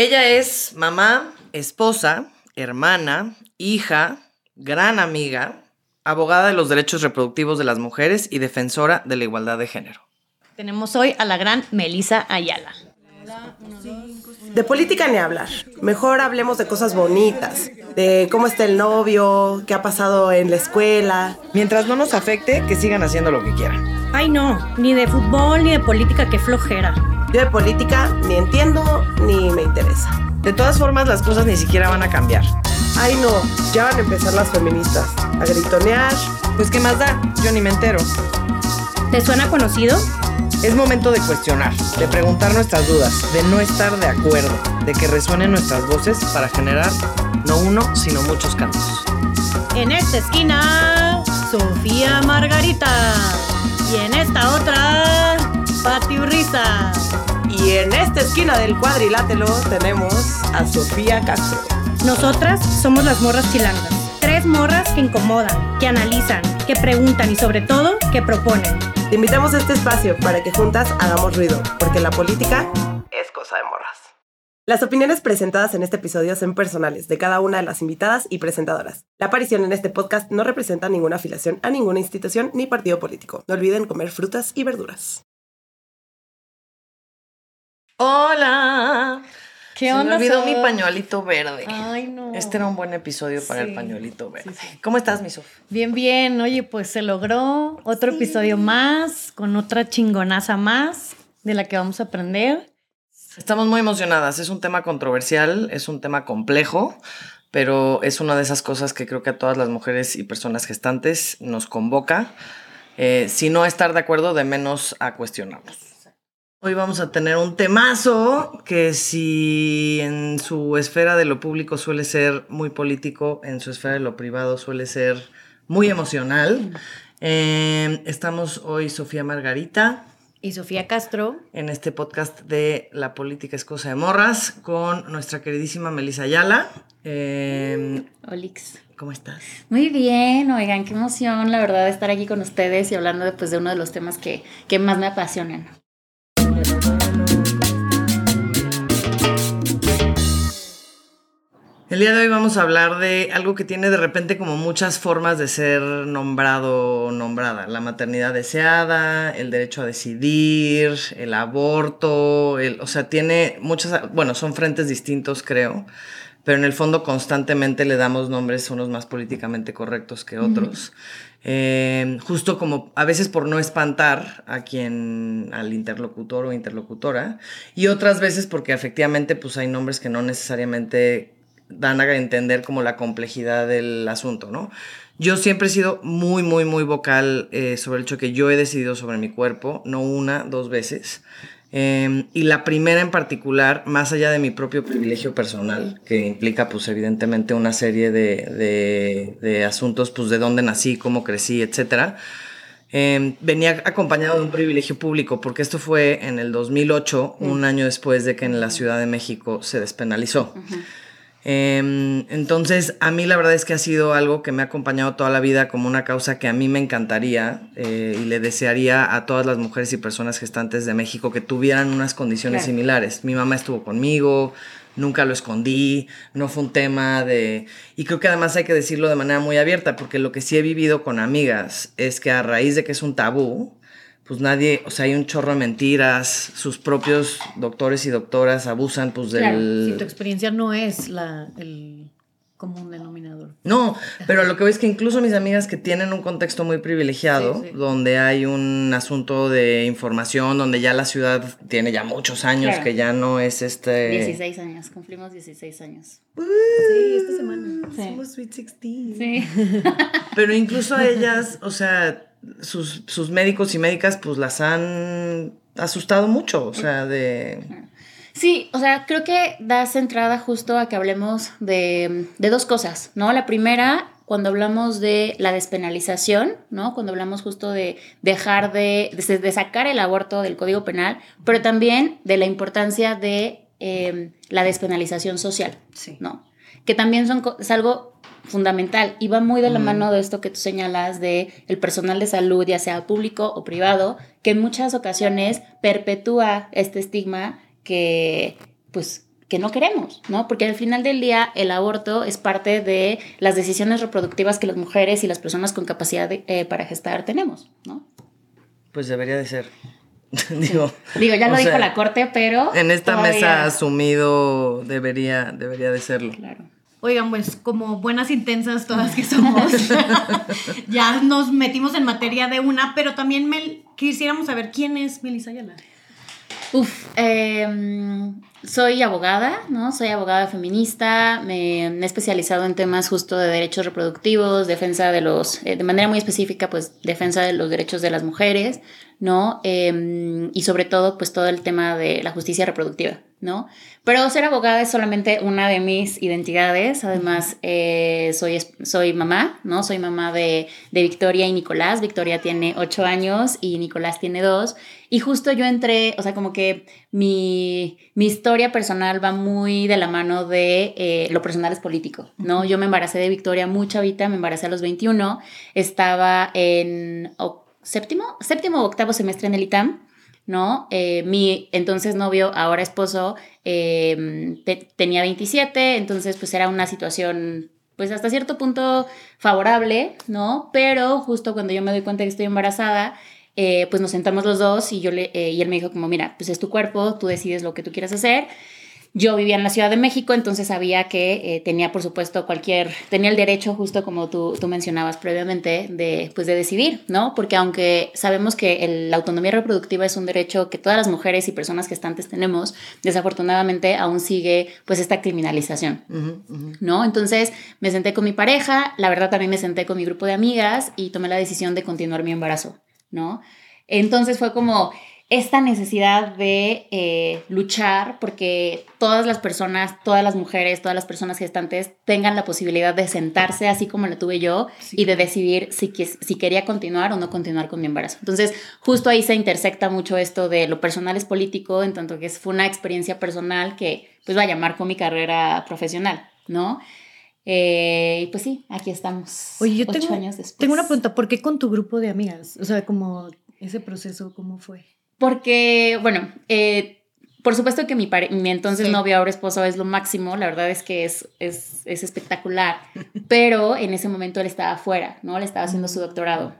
Ella es mamá, esposa, hermana, hija, gran amiga, abogada de los derechos reproductivos de las mujeres y defensora de la igualdad de género. Tenemos hoy a la gran Melisa Ayala. De política ni hablar. Mejor hablemos de cosas bonitas, de cómo está el novio, qué ha pasado en la escuela. Mientras no nos afecte, que sigan haciendo lo que quieran. Ay no, ni de fútbol ni de política, qué flojera. Yo de política ni entiendo ni me interesa. De todas formas, las cosas ni siquiera van a cambiar. Ay no, ya van a empezar las feministas a gritonear. Pues qué más da, yo ni me entero. ¿Te suena conocido? Es momento de cuestionar, de preguntar nuestras dudas, de no estar de acuerdo, de que resuenen nuestras voces para generar no uno, sino muchos cambios. En esta esquina, Sofía Margarita. Y en esta otra, Pati Urriza. Y en esta esquina del cuadrilátero tenemos a Sofía Castro. Nosotras somos las morras chilangas. Tres morras que incomodan, que analizan, que preguntan y sobre todo que proponen. Te invitamos a este espacio para que juntas hagamos ruido, porque la política es cosa de morras. Las opiniones presentadas en este episodio son personales de cada una de las invitadas y presentadoras. La aparición en este podcast no representa ninguna afiliación a ninguna institución ni partido político. No olviden comer frutas y verduras. Hola. ¿Qué Se onda, me olvidó mi pañuelito verde. Ay, no. Este era un buen episodio para el pañuelito verde. sí, sí. ¿Cómo estás, mi Sof? Bien, bien. Oye, pues se logró otro episodio más, con otra chingonaza más de la que vamos a aprender. Estamos muy emocionadas. Es un tema controversial, es un tema complejo, pero es una de esas cosas que creo que a todas las mujeres y personas gestantes nos convoca. eh, si no a estar de acuerdo, de menos a cuestionarnos. Hoy vamos a tener un temazo que si en su esfera de lo público suele ser muy político, en su esfera de lo privado suele ser muy emocional. Eh, estamos hoy Sofía Margarita Y Sofía Castro. en este podcast de La política es cosa de morras con nuestra queridísima Melissa Ayala. Eh, Olix. ¿Cómo estás? Muy bien, oigan, qué emoción, la verdad, estar aquí con ustedes y hablando de, pues, de uno de los temas que, que más me apasionan. El día de hoy vamos a hablar de algo que tiene de repente como muchas formas de ser nombrado o nombrada. La maternidad deseada, el derecho a decidir, el aborto, el, o sea, tiene muchas, bueno, son frentes distintos creo, pero en el fondo constantemente le damos nombres unos más políticamente correctos que otros. Eh, justo como a veces por no espantar a quien, al interlocutor o interlocutora, y otras veces porque efectivamente pues hay nombres que no necesariamente dan a entender como la complejidad del asunto, ¿no? Yo siempre he sido muy, muy, muy vocal eh, sobre el hecho que yo he decidido sobre mi cuerpo, no una, dos veces. Eh, y la primera en particular, más allá de mi propio privilegio personal, que implica pues evidentemente una serie de, de, de asuntos, pues de dónde nací, cómo crecí, etcétera, eh, venía acompañado de un privilegio público, porque esto fue en el 2008, un año después de que en la Ciudad de México se despenalizó. Eh, entonces, a mí la verdad es que ha sido algo que me ha acompañado toda la vida como una causa que a mí me encantaría eh, y le desearía a todas las mujeres y personas gestantes de México que tuvieran unas condiciones Claro. similares. Mi mamá estuvo conmigo, nunca lo escondí, no fue un tema de... Y creo que además hay que decirlo de manera muy abierta, porque lo que sí he vivido con amigas es que a raíz de que es un tabú, pues nadie, o sea, hay un chorro de mentiras, sus propios doctores y doctoras abusan pues Claro, del... Si tu experiencia no es la, el común denominador. No, pero lo que veo es que incluso mis amigas que tienen un contexto muy privilegiado, Sí, sí. donde hay un asunto de información, donde ya la ciudad tiene ya muchos años, Claro. que ya no es este... 16 años, cumplimos 16 años. Sí, esta semana. Sí. Somos Sweet 16. Sí. Pero incluso a ellas, o sea, sus, sus médicos y médicas pues las han asustado mucho, o sea, de... Sí, o sea, creo que das entrada justo a que hablemos de, de dos cosas, ¿no? La primera, cuando hablamos de la despenalización, ¿no? Cuando hablamos justo de dejar de, de, de sacar el aborto del Código Penal, pero también de la importancia de eh, la despenalización social, Sí. ¿no? Que también son, es algo fundamental y va muy de la Ujú. mano de esto que tú señalas de el personal de salud, ya sea público o privado, que en muchas ocasiones perpetúa este estigma que pues que no queremos, ¿no? Porque al final del día el aborto es parte de las decisiones reproductivas que las mujeres y las personas con capacidad eh, para gestar tenemos, ¿no? Pues debería de ser. Digo, Digo, ya lo dijo la corte, pero... En esta mesa asumido debería, debería de serlo. Claro. Oigan, pues como buenas intensas todas que somos, ya nos metimos en materia de una, pero también Mel, quisiéramos saber quién es Melissa Ayala. Uf, eh, soy abogada, ¿no? Soy abogada feminista, me, he especializado en temas justo de derechos reproductivos, defensa de los, eh, de manera muy específica, pues defensa de los derechos de las mujeres, ¿no? Em, y sobre todo, pues todo el tema de la justicia reproductiva, ¿no? Pero ser abogada es solamente una de mis identidades, además eh, soy, soy mamá, ¿no? Soy mamá de, de Victoria y Nicolás, Victoria tiene ocho años y Nicolás tiene dos, y justo yo entré, o sea, como que mi, mi historia personal va muy de la mano de eh, lo personal es político, ¿no? Yo me embaracé de Victoria muy chavita, me embaracé a los 21, estaba en séptimo, séptimo o octavo semestre en el ITAM, ¿no? Eh, mi entonces novio, ahora esposo, em, tenía 27, entonces pues era una situación pues hasta cierto punto favorable, ¿no? Pero justo cuando yo me doy cuenta que estoy embarazada, eh, pues nos sentamos los dos y, yo le, eh, y él me dijo como, mira, pues es tu cuerpo, tú decides lo que tú quieras hacer. Yo vivía en la Ciudad de México, entonces sabía que eh, tenía, por supuesto, cualquier, tenía el derecho, justo como tú, tú mencionabas previamente, de, pues de decidir, ¿no? Porque aunque sabemos que la autonomía reproductiva es un derecho que todas las mujeres y personas gestantes tenemos, desafortunadamente aún sigue, pues, esta criminalización, ¿no? Entonces me senté con mi pareja, la verdad también me senté con mi grupo de amigas y tomé la decisión de continuar mi embarazo. ¿no? Entonces fue como esta necesidad de eh, luchar porque todas las personas, todas las mujeres, todas las personas gestantes tengan la posibilidad de sentarse así como la tuve yo y de decidir si, si quería continuar o no continuar con mi embarazo. Entonces, justo ahí se intersecta mucho esto de lo personal es político, en tanto que fue una experiencia personal que pues va a llamar con mi carrera profesional, ¿no? Eh, y pues sí, aquí estamos. Oye, yo tengo, años después. tengo una pregunta, ¿por qué con tu grupo de amigas? O sea, como ese proceso, ¿cómo fue? Porque, bueno, eh, por supuesto que mi, mi entonces novio, ahora esposo, es lo máximo, la verdad es que es, es, es espectacular, pero en ese momento él estaba afuera, ¿no? Le estaba haciendo su doctorado.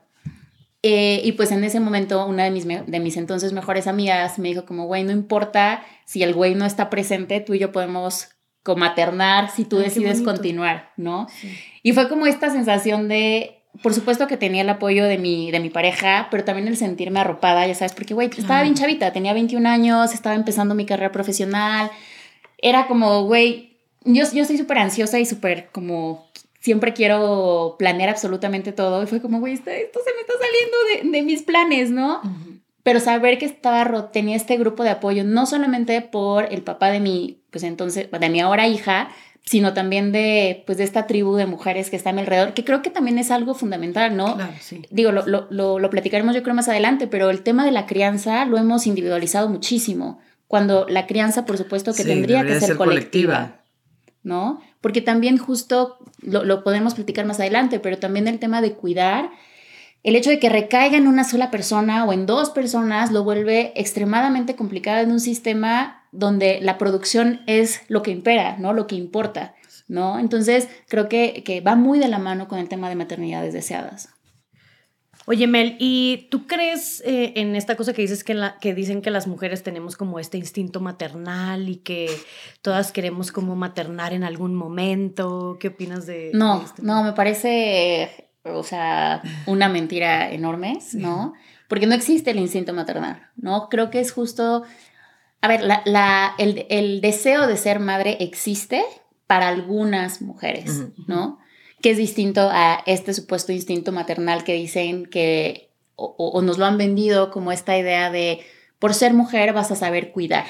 Eh, y pues en ese momento una de mis, de mis entonces mejores amigas me dijo como, güey, no importa si el güey no está presente, tú y yo podemos comaternar si tú decides continuar, ¿no? Y fue como esta sensación de, por supuesto que tenía el apoyo de mi, de mi pareja, pero también el sentirme arropada, ya sabes, porque, güey, pues, estaba bien chavita, tenía 21 años, estaba empezando mi carrera profesional, era como, güey, yo, yo soy súper ansiosa y súper como siempre quiero planear absolutamente todo. Y fue como, güey, esto, se me está saliendo de, de mis planes, ¿no? pero saber que estaba, tenía este grupo de apoyo, no solamente por el papá de mi, pues entonces, de mi ahora hija, sino también de, pues de esta tribu de mujeres que está a mi alrededor, que creo que también es algo fundamental, ¿no? Claro, sí. Digo, lo, lo, lo, platicaremos yo creo más adelante, pero el tema de la crianza lo hemos individualizado muchísimo, cuando la crianza, por supuesto, que tendría que ser, colectiva, ¿no? Porque también justo lo, lo podemos platicar más adelante, pero también el tema de cuidar el hecho de que recaiga en una sola persona o en dos personas lo vuelve extremadamente complicado en un sistema donde la producción es lo que impera, ¿no? Lo que importa, ¿no? Entonces, creo que, que va muy de la mano con el tema de maternidades deseadas. Oye, Mel, ¿y tú crees eh, en esta cosa que dices que, la, que dicen que las mujeres tenemos como este instinto maternal y que todas queremos como maternar en algún momento? ¿Qué opinas de No, no, me parece o sea, una mentira enorme, ¿no? Porque no existe el instinto maternal, ¿no? Creo que es justo, a ver, la, el, deseo de ser madre existe para algunas mujeres, ¿no? Que es distinto a este supuesto instinto maternal que dicen que, o nos lo han vendido como esta idea de, por ser mujer vas a saber cuidar,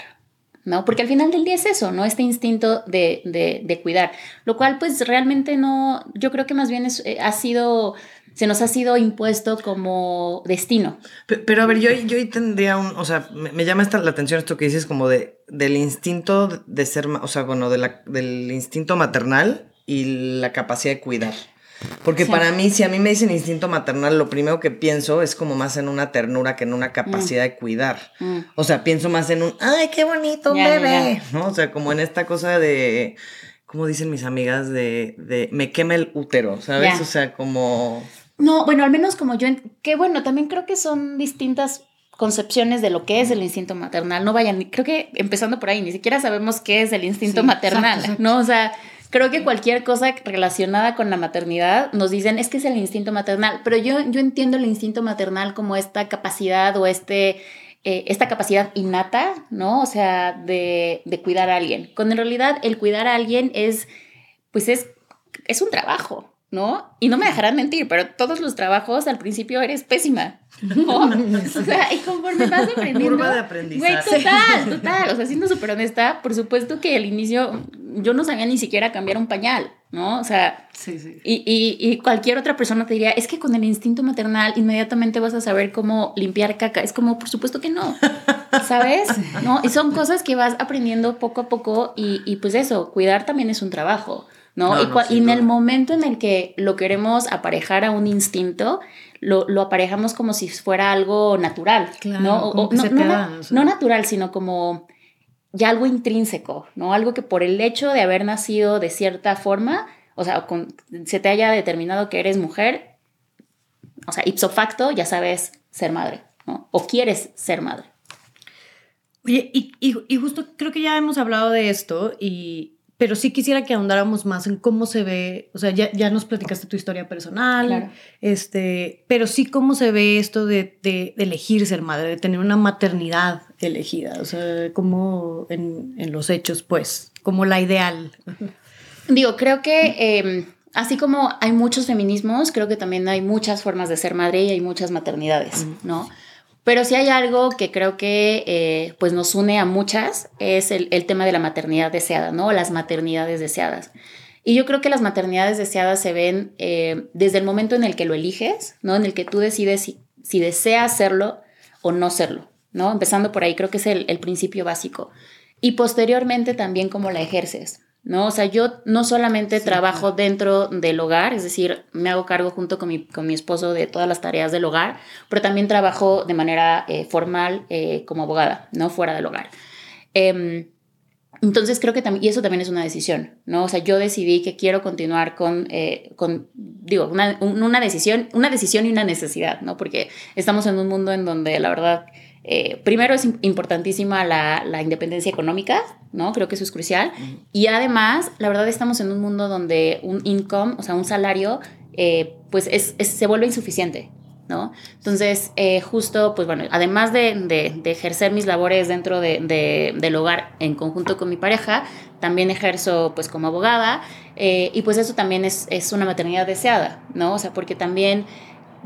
¿no? Porque al final del día es eso, ¿no? Este instinto de, de, cuidar, lo cual pues realmente no, yo creo que más bien es, eh, ha sido, se nos ha sido impuesto como destino. Pero, a ver, yo, yo ahí tendría un, o sea, me, llama esta, la atención esto que dices como de, del instinto de ser, o sea, bueno, de la, del instinto maternal y la capacidad de cuidar. Porque Sí. para mí, si a mí me dicen instinto maternal, lo primero que pienso es como más en una ternura que en una capacidad de cuidar. Mm. O sea, pienso más en un, ay, qué bonito, bebé. ¿No? O sea, como en esta cosa de, como dicen mis amigas, de, de me quema el útero, ¿sabes? O sea, como... No, bueno, al menos como yo, en- que bueno, también creo que son distintas concepciones de lo que es el instinto maternal. No vayan, creo que empezando por ahí, ni siquiera sabemos qué es el instinto Sí, maternal, exacto, exacto. ¿no? O sea, creo que cualquier cosa relacionada con la maternidad nos dicen es que es el instinto maternal, pero yo, yo entiendo el instinto maternal como esta capacidad o este... eh, esta capacidad innata, ¿no? O sea, de, de cuidar a alguien. Cuando en realidad el cuidar a alguien es, pues es, es un trabajo, ¿no? Y no me dejarán mentir, pero todos los trabajos al principio eres pésima. ¿no? O sea, y conforme vas aprendiendo. Curva de Güey, aprendizaje. total, total. O sea, siendo súper honesta, por supuesto que al inicio yo no sabía ni siquiera cambiar un pañal, ¿no? O sea, Sí, sí. y, y, y cualquier otra persona te diría, es que con el instinto maternal inmediatamente vas a saber cómo limpiar caca. Es como, por supuesto que no, ¿sabes? ¿No? Y son cosas que vas aprendiendo poco a poco y, y pues eso, cuidar también es un trabajo, ¿no? No, y, no, y en el momento en el que lo queremos aparejar a un instinto, lo, lo aparejamos como si fuera algo natural, Claro, ¿no? O- da, sea. no natural, sino como ya algo intrínseco, ¿no? Algo que por el hecho de haber nacido de cierta forma, o sea, con- se te haya determinado que eres mujer, o sea, ipso facto ya sabes ser madre, ¿no? O quieres ser madre. Oye, y, y, y justo creo que ya hemos hablado de esto, y, pero sí quisiera que ahondáramos más en cómo se ve, o sea, ya, ya nos platicaste tu historia personal, Claro. este, pero sí cómo se ve esto de, de, de elegir ser madre, de tener una maternidad elegida, o sea, como en, en los hechos, pues, como la ideal. Digo, creo que eh, así como hay muchos feminismos, creo que también hay muchas formas de ser madre y hay muchas maternidades, ¿no? Pero si hay algo que creo que eh, pues nos une a muchas es el, el tema de la maternidad deseada, ¿no? Las maternidades deseadas. Y yo creo que las maternidades deseadas se ven eh, desde el momento en el que lo eliges, ¿no? En el que tú decides si, si deseas serlo o no serlo, ¿no? Empezando por ahí, creo que es el, el principio básico. Y posteriormente también cómo la ejerces, ¿no? O sea, yo no solamente trabajo dentro del hogar, es decir, me hago cargo junto con mi, con mi esposo de todas las tareas del hogar, pero también trabajo de manera eh, formal eh, como abogada, ¿no? Fuera del hogar. Em, entonces creo que también, y eso también es una decisión, ¿no? O sea, yo decidí que quiero continuar con, eh, con digo, una, un- una decisión, una decisión y una necesidad, ¿no? Porque estamos en un mundo en donde la verdad, eh, primero es im- importantísima la, la independencia económica, ¿no? Creo que eso es crucial. Y además, la verdad estamos en un mundo donde un income, o sea, un salario, eh, pues es, es- se vuelve insuficiente, ¿no? Entonces, eh, justo, pues bueno, además de, de- de ejercer mis labores dentro de- de- del hogar en conjunto con mi pareja, también ejerzo pues como abogada y pues eso también es, es una maternidad deseada, ¿no? O sea, porque también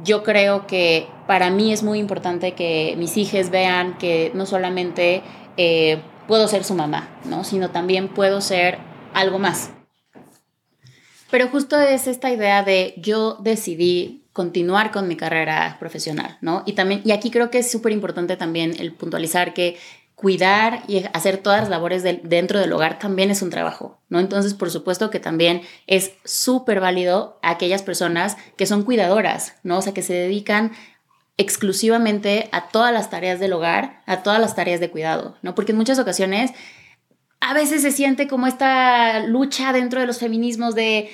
yo creo que para mí es muy importante que mis hijas vean que no solamente eh, puedo ser su mamá, ¿no? Sino también puedo ser algo más. Pero justo es esta idea de yo decidí continuar con mi carrera profesional, ¿no? Y también, y aquí creo que es súper importante también el puntualizar que cuidar y hacer todas las labores dentro del hogar también es un trabajo, ¿no? Entonces, por supuesto que también es súper válido a aquellas personas que son cuidadoras, ¿no? O sea, que se dedican exclusivamente a todas las tareas del hogar, a todas las tareas de cuidado, ¿no? Porque en muchas ocasiones a veces se siente como esta lucha dentro de los feminismos de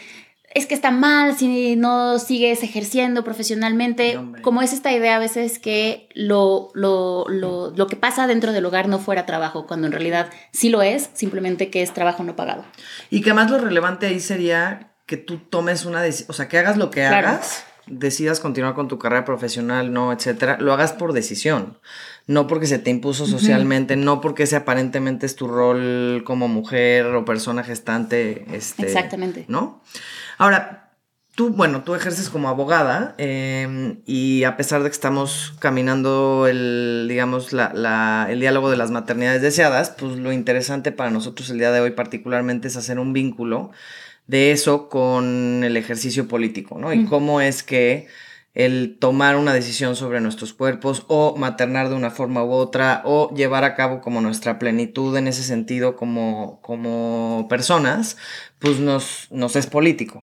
es que está mal si no sigues ejerciendo profesionalmente, como es esta idea a veces que lo, lo, lo, lo que pasa dentro del hogar no fuera trabajo, cuando en realidad sí lo es, simplemente que es trabajo no pagado. Y que además lo relevante ahí sería que tú tomes una decisión, o sea, que hagas lo que Claro. hagas, decidas continuar con tu carrera profesional, no, etcétera, lo hagas por decisión, no porque se te impuso socialmente, no porque ese aparentemente es tu rol como mujer o persona gestante, este, Exactamente. ¿no? Ahora, tú, bueno, tú ejerces como abogada eh, y a pesar de que estamos caminando el, digamos, la, la- el diálogo de las maternidades deseadas, pues lo interesante para nosotros el día de hoy particularmente es hacer un vínculo de eso con el ejercicio político, ¿no? Y cómo es que el tomar una decisión sobre nuestros cuerpos o maternar de una forma u otra o llevar a cabo como nuestra plenitud en ese sentido como, como personas, pues nos, nos es político.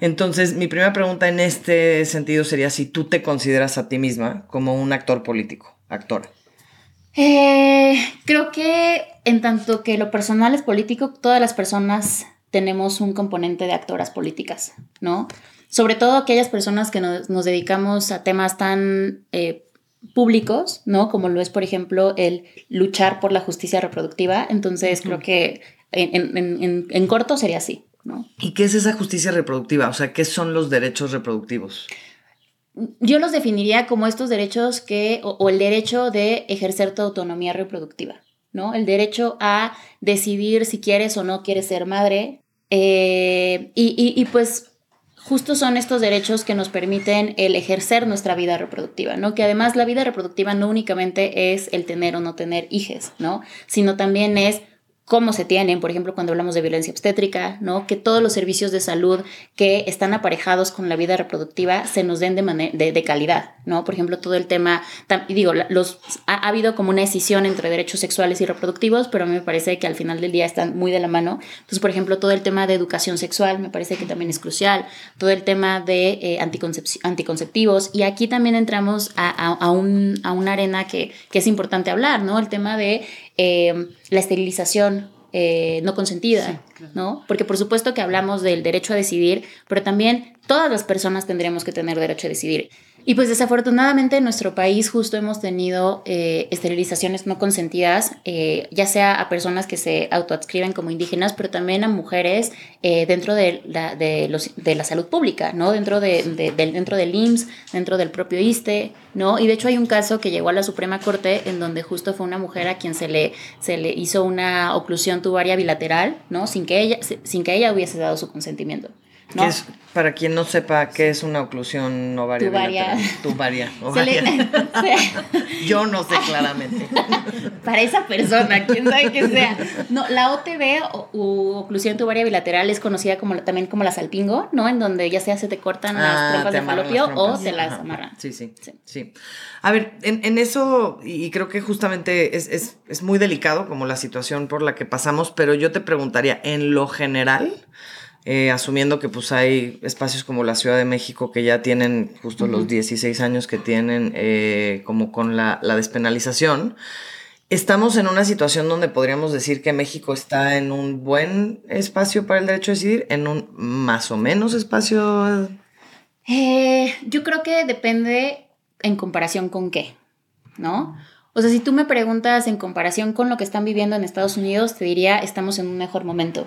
Entonces, mi primera pregunta en este sentido sería si tú te consideras a ti misma como un actor político, actora. Eh, creo que en tanto que lo personal es político, todas las personas tenemos un componente de actoras políticas, ¿no? Sobre todo aquellas personas que nos, dedicamos a temas tan eh, públicos, ¿no? Como lo es, por ejemplo, el luchar por la justicia reproductiva. Entonces, creo que en, corto sería así, ¿no? ¿Y qué es esa justicia reproductiva? O sea, ¿qué son los derechos reproductivos? Yo los definiría como estos derechos que, o, el derecho de ejercer tu autonomía reproductiva, ¿no? El derecho a decidir si quieres o no quieres ser madre. Eh, y pues justo son estos derechos que nos permiten el ejercer nuestra vida reproductiva, ¿no? Que además la vida reproductiva no únicamente es el tener o no tener hijos, ¿no? Sino también es cómo se tienen, por ejemplo, cuando hablamos de violencia obstétrica, ¿no? Que todos los servicios de salud que están aparejados con la vida reproductiva se nos den de, de, calidad, ¿no? Por ejemplo, todo el tema, digo, los, ha, habido como una decisión entre derechos sexuales y reproductivos, pero a mí me parece que al final del día están muy de la mano. Entonces, por ejemplo, todo el tema de educación sexual me parece que también es crucial, todo el tema de eh, anticonceptivos, y aquí también entramos a, a, un, a una arena que, que, es importante hablar, ¿no? El tema de eh, la esterilización eh, no consentida, ¿no? Porque por supuesto que hablamos del derecho a decidir, pero también todas las personas tendríamos que tener derecho a decidir. Y pues desafortunadamente en nuestro país justo hemos tenido eh, esterilizaciones no consentidas, eh, ya sea a personas que se autoadscriben como indígenas, pero también a mujeres eh, dentro de la, de, los, de la salud pública, ¿no? Dentro, de, del, dentro del IMSS, dentro del propio ISTE, ¿no? Y de hecho hay un caso que llegó a la Suprema Corte en donde justo fue una mujer a quien se le, se le hizo una oclusión tubaria bilateral, ¿no? Sin que ella, sin que ella hubiese dado su consentimiento. ¿No? es, para quien no sepa qué es una oclusión ovaria tubaria. Tubaria. Yo no sé claramente. para esa persona, quién sabe qué sea. No, la OTB o oclusión tubaria bilateral es conocida como también como la salpingo, ¿no? En donde ya sea se te cortan las ah, trompas de falopio o te las amarran. Sí, sí, sí, A ver, en, eso, y creo que justamente es, es, es muy delicado como la situación por la que pasamos, pero yo te preguntaría, en lo general, eh, asumiendo que pues hay espacios como la Ciudad de México que ya tienen justo los 16 años que tienen eh, como con la, despenalización, estamos en una situación donde podríamos decir que México está en un buen espacio para el derecho a decidir, en un más o menos espacio. Eh, yo creo que depende en comparación con qué, ¿no? O sea, si tú me preguntas en comparación con lo que están viviendo en Estados Unidos, te diría, estamos en un mejor momento.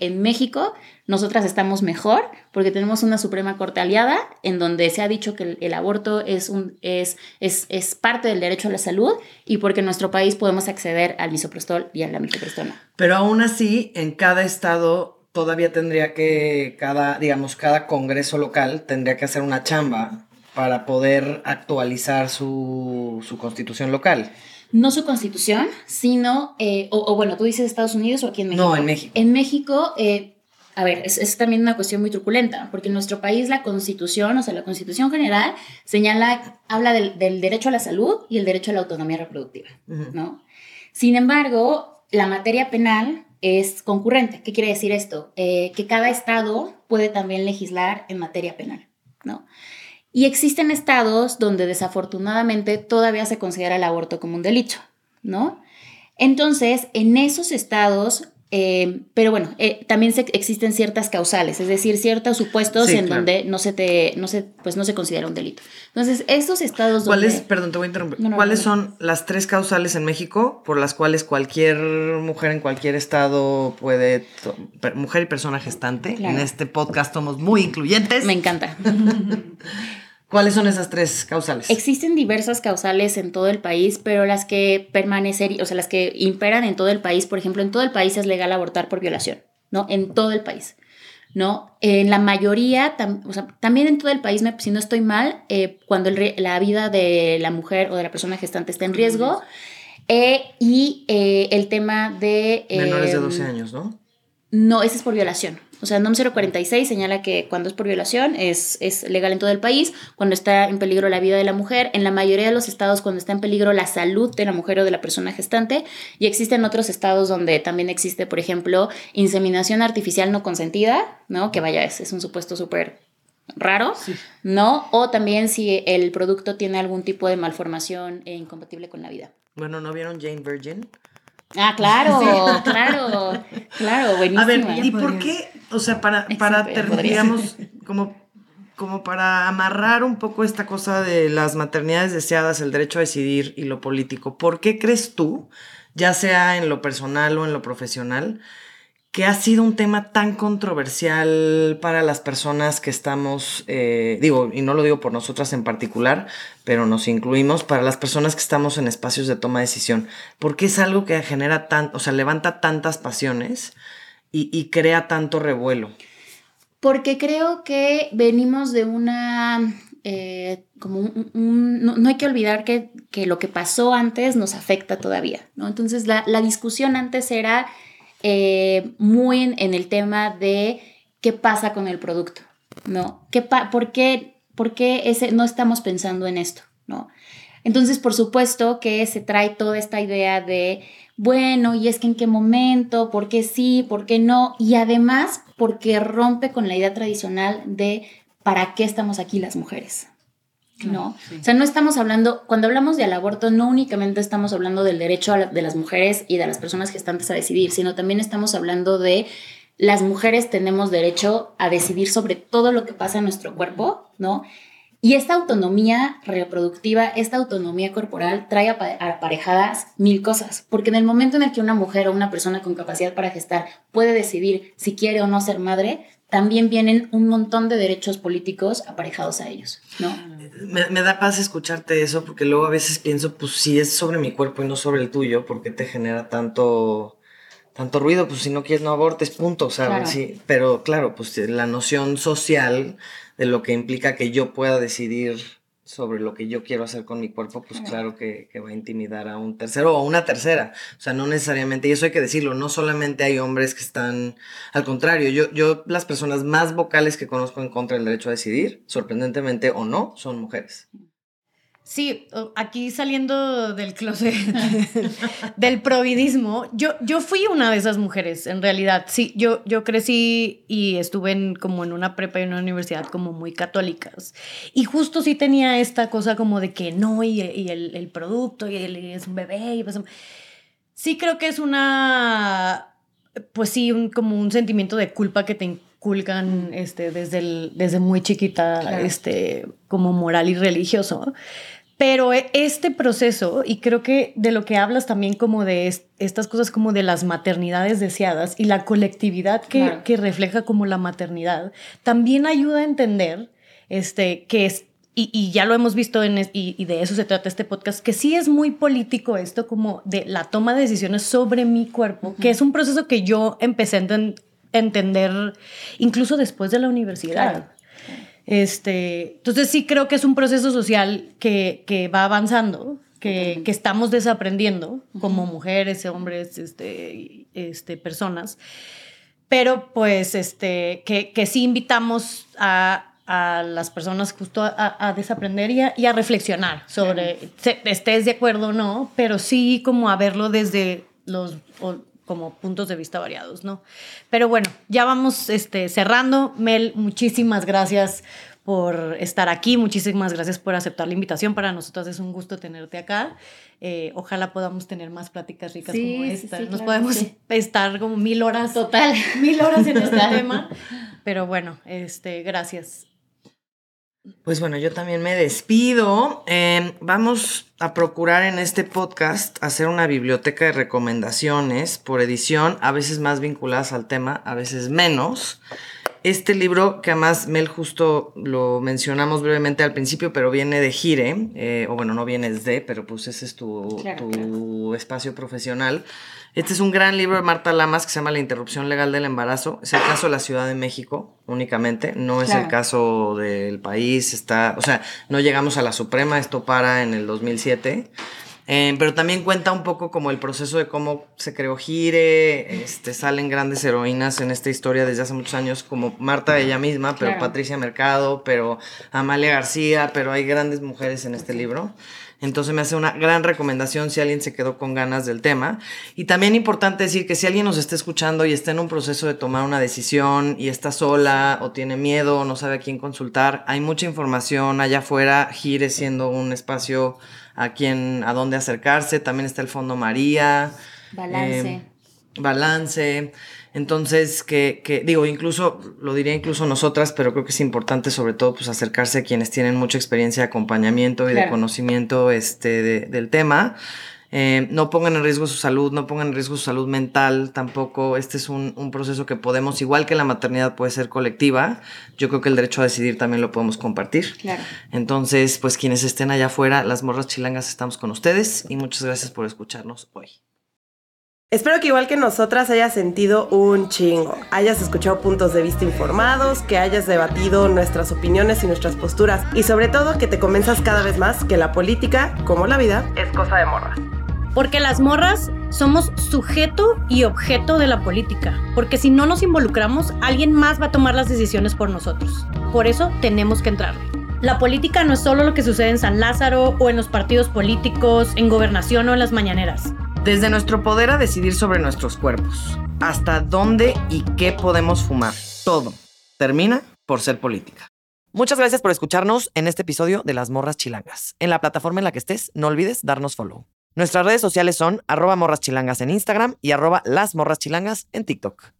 En México nosotras estamos mejor porque tenemos una Suprema Corte aliada en donde se ha dicho que el, aborto es, un, es, es, es, parte del derecho a la salud y porque en nuestro país podemos acceder al misoprostol y a la mitoprostol. Pero aún así, en cada estado todavía tendría que, cada, digamos, cada congreso local tendría que hacer una chamba para poder actualizar su, su constitución local no su constitución, sino, eh, o, bueno, tú dices Estados Unidos o aquí en México. No, en México. En México, eh, a ver, es, también una cuestión muy truculenta, porque en nuestro país la constitución, o sea, la constitución general, señala, habla del, derecho a la salud y el derecho a la autonomía reproductiva, ¿no? Sin embargo, la materia penal es concurrente. ¿Qué quiere decir esto? Eh, que cada estado puede también legislar en materia penal, ¿no? Y existen estados donde desafortunadamente todavía se considera el aborto como un delito, ¿no? Entonces, en esos estados eh, pero bueno, eh, también existen ciertas causales, es decir, ciertos supuestos en donde no se te, no se, pues no se considera un delito. Entonces, estos estados ¿Cuáles, perdón, te voy a interrumpir, ¿cuáles son las tres causales en México por las cuales cualquier mujer en cualquier estado puede, mujer y persona gestante, en este podcast somos muy incluyentes. Me encanta. ¿Cuáles son esas tres causales? Existen diversas causales en todo el país, pero las que permanecen, o sea, las que imperan en todo el país, por ejemplo, en todo el país es legal abortar por violación, ¿no? En todo el país, ¿no? En la mayoría, o sea, también en todo el país, si no estoy mal, eh, cuando la vida de la mujer o de la persona gestante está en riesgo, eh, y eh, el tema de... Menores de 12 años, ¿no? No, ese es por violación. O sea, NOM 046 señala que cuando es por violación es, es legal en todo el país, cuando está en peligro la vida de la mujer, en la mayoría de los estados cuando está en peligro la salud de la mujer o de la persona gestante, y existen otros estados donde también existe, por ejemplo, inseminación artificial no consentida, ¿no? Que vaya, es, es un supuesto súper raro, ¿no? O también si el producto tiene algún tipo de malformación e incompatible con la vida. Bueno, ¿no vieron Jane Virgin? Ah, claro, claro, claro, buenísimo. A ver, ¿y por qué? O sea, para, para digamos, como, como para amarrar un poco esta cosa de las maternidades deseadas, el derecho a decidir y lo político, ¿por qué crees tú, ya sea en lo personal o en lo profesional, que ha sido un tema tan controversial para las personas que estamos, eh, digo, y no lo digo por nosotras en particular, pero nos incluimos para las personas que estamos en espacios de toma de decisión, porque es algo que genera tan, o sea, levanta tantas pasiones y, crea tanto revuelo. Porque creo que venimos de una eh, como un, no, hay que olvidar que, que, lo que pasó antes nos afecta todavía, ¿no? Entonces la, la discusión antes era eh, muy en, el tema de qué pasa con el producto, ¿no? ¿Qué ¿Por qué, por qué ese, no estamos pensando en esto, ¿no? Entonces, por supuesto que se trae toda esta idea de, bueno, y es que en qué momento, por qué sí, por qué no, y además porque rompe con la idea tradicional de para qué estamos aquí las mujeres, ¿no? O sea, no estamos hablando, cuando hablamos del aborto, no únicamente estamos hablando del derecho de las mujeres y de las personas gestantes a decidir, sino también estamos hablando de las mujeres tenemos derecho a decidir sobre todo lo que pasa en nuestro cuerpo, ¿no? Y esta autonomía reproductiva, esta autonomía corporal trae aparejadas mil cosas, porque en el momento en el que una mujer o una persona con capacidad para gestar puede decidir si quiere o no ser madre, también vienen un montón de derechos políticos aparejados a ellos, ¿no? Me, da paz escucharte eso, porque luego a veces pienso, pues si es sobre mi cuerpo y no sobre el tuyo, ¿por qué te genera tanto, tanto ruido? Pues si no quieres no abortes, punto, sea, Sí, pero claro, pues la noción social de lo que implica que yo pueda decidir sobre lo que yo quiero hacer con mi cuerpo, pues claro que, va a intimidar a un tercero o a una tercera. O sea, no necesariamente, y eso hay que decirlo, no solamente hay hombres que están, al contrario, yo, yo las personas más vocales que conozco en contra del derecho a decidir, sorprendentemente o no, son mujeres. Sí, aquí saliendo del closet del providismo, yo, yo fui una de esas mujeres, en realidad. Sí, yo, yo crecí y estuve en, como en una prepa y una universidad como muy católicas. Y justo sí tenía esta cosa como de que no, y, el, producto, y, es un bebé. Y sí creo que es una, pues sí, como un sentimiento de culpa que te inculcan este, desde, desde muy chiquita, este, como moral y religioso. Pero e, este proceso, y creo que de lo que hablas también como de estas cosas como de las maternidades deseadas y la colectividad que, que refleja como la maternidad, también ayuda a entender este, que es, y, y ya lo hemos visto en, y, y, de eso se trata este podcast, que sí es muy político esto como de la toma de decisiones sobre mi cuerpo, que es un proceso que yo empecé a entender incluso después de la universidad. Este, entonces sí creo que es un proceso social que, que va avanzando, que, que, estamos desaprendiendo como mujeres, hombres, este, este, personas, pero pues este, que, que sí invitamos a, a las personas justo a, a desaprender y a, y a, reflexionar sobre, estés de acuerdo o no, pero sí como a verlo desde los como puntos de vista variados, ¿no? Pero bueno, ya vamos este, cerrando. Mel, muchísimas gracias por estar aquí, muchísimas gracias por aceptar la invitación. Para nosotros es un gusto tenerte acá. Eh, ojalá podamos tener más pláticas ricas como esta. Nos podemos estar como mil horas. Total. Mil horas en este tema. Pero bueno, este, gracias. Pues bueno, yo también me despido. Em, vamos a procurar en este podcast hacer una biblioteca de recomendaciones por edición, a veces más vinculadas al tema, a veces menos. Este libro, que además Mel justo lo mencionamos brevemente al principio, pero viene de Gire, eh, o bueno, no vienes de, pero pues ese es tu, tu espacio profesional. Este es un gran libro de Marta Lamas que se llama La interrupción legal del embarazo. Es el caso de la Ciudad de México únicamente, no es el caso del país. Está, o sea, no llegamos a la Suprema, esto para en el 2007. Eh, pero también cuenta un poco como el proceso de cómo se creó Gire, este, salen grandes heroínas en esta historia desde hace muchos años, como Marta ella misma, pero Claro. Patricia Mercado, pero Amalia García, pero hay grandes mujeres en este libro. Entonces me hace una gran recomendación si alguien se quedó con ganas del tema. Y también importante decir que si alguien nos está escuchando y está en un proceso de tomar una decisión y está sola o tiene miedo o no sabe a quién consultar, hay mucha información allá afuera, Gire siendo un espacio a quien, a dónde acercarse. También está el Fondo María. Balance. eh, balance. Entonces, que, que, digo, incluso, lo diría incluso nosotras, pero creo que es importante sobre todo pues acercarse a quienes tienen mucha experiencia de acompañamiento y de conocimiento este, de- del tema. Eh, no pongan en riesgo su salud, no pongan en riesgo su salud mental tampoco. Este es un, un proceso que podemos, igual que la maternidad puede ser colectiva, yo creo que el derecho a decidir también lo podemos compartir. Claro. Entonces, pues quienes estén allá afuera, las morras chilangas estamos con ustedes y muchas gracias por escucharnos hoy. Espero que igual que nosotras hayas sentido un chingo, hayas escuchado puntos de vista informados, que hayas debatido nuestras opiniones y nuestras posturas y sobre todo que te convenzas cada vez más que la política, como la vida, es cosa de morras. Porque las morras somos sujeto y objeto de la política. Porque si no nos involucramos, alguien más va a tomar las decisiones por nosotros. Por eso tenemos que entrarle. La política no es solo lo que sucede en San Lázaro o en los partidos políticos, en gobernación o en las mañaneras. Desde nuestro poder a decidir sobre nuestros cuerpos, hasta dónde y qué podemos fumar, todo termina por ser política. Muchas gracias por escucharnos en este episodio de Las Morras Chilangas. En la plataforma en la que estés, no olvides darnos follow. Nuestras redes sociales son arroba morras chilangas en Instagram y arroba las en TikTok.